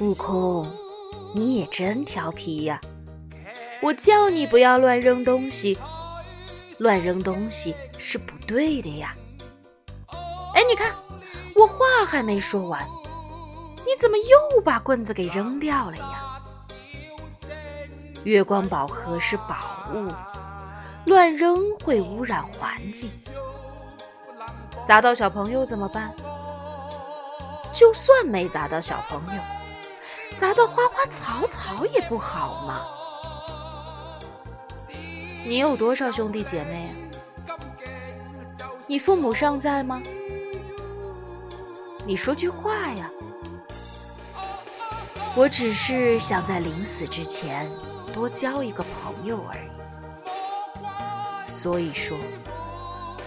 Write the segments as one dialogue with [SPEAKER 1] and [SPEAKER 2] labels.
[SPEAKER 1] 悟空，你也真调皮呀！我叫你不要乱扔东西，乱扔东西是不对的呀。哎，你看，我话还没说完，你怎么又把棍子给扔掉了呀？月光宝盒是宝物，乱扔会污染环境，砸到小朋友怎么办？就算没砸到小朋友。砸到花花草草也不好嘛。你有多少兄弟姐妹啊？你父母尚在吗？你说句话呀！我只是想在临死之前多交一个朋友而已。所以说，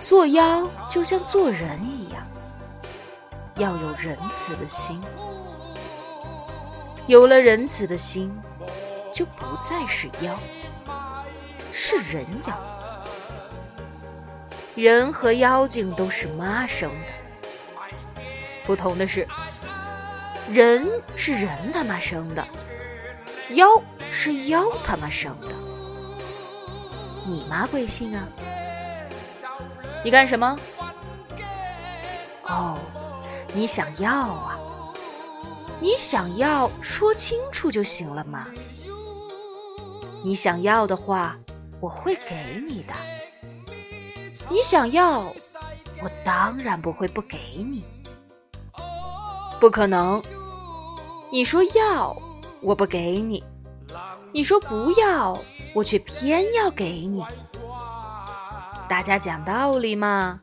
[SPEAKER 1] 做妖就像做人一样，要有仁慈的心。有了仁慈的心，就不再是妖，是人妖。人和妖精都是妈生的，不同的是，人是人他妈生的，妖是妖他妈生的。你妈贵姓啊？你干什么？哦，你想要啊？你想要说清楚就行了嘛。你想要的话，我会给你的。你想要，我当然不会不给你。不可能，你说要，我不给你；你说不要，我却偏要给你。大家讲道理嘛。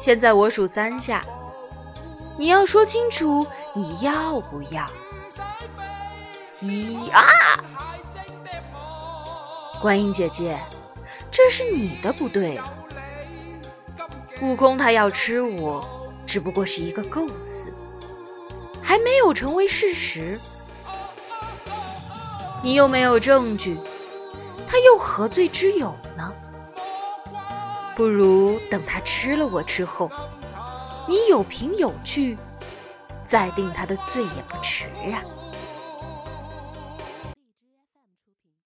[SPEAKER 1] 现在我数三下。你要说清楚你要不要？一啊！观音姐姐，这是你的不对。悟空他要吃我，只不过是一个构思，还没有成为事实。你又没有证据，他又何罪之有呢？不如等他吃了我之后。你有凭有据，再定他的罪也不迟啊。